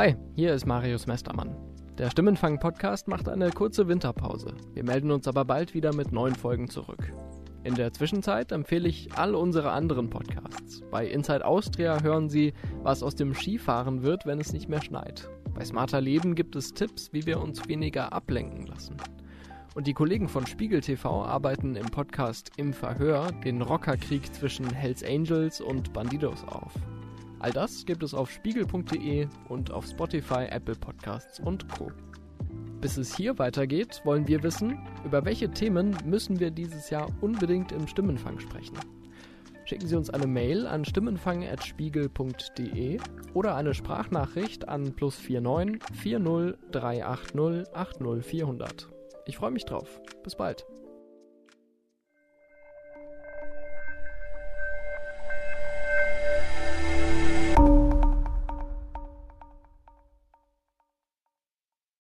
Hi, hier ist Marius Mestermann. Der Stimmenfang-Podcast macht eine kurze Winterpause. Wir melden uns aber bald wieder mit neuen Folgen zurück. In der Zwischenzeit empfehle ich all unsere anderen Podcasts. Bei Inside Austria hören Sie, was aus dem Skifahren wird, wenn es nicht mehr schneit. Bei Smarter Leben gibt es Tipps, wie wir uns weniger ablenken lassen. Und die Kollegen von Spiegel TV arbeiten im Podcast Im Verhör den Rockerkrieg zwischen Hells Angels und Bandidos auf. All das gibt es auf spiegel.de und auf Spotify, Apple Podcasts und Co. Bis es hier weitergeht, wollen wir wissen, über welche Themen müssen wir dieses Jahr unbedingt im Stimmenfang sprechen. Schicken Sie uns eine Mail an stimmenfang.spiegel.de oder eine Sprachnachricht an plus 49 40 380 80 400. Ich freue mich drauf. Bis bald.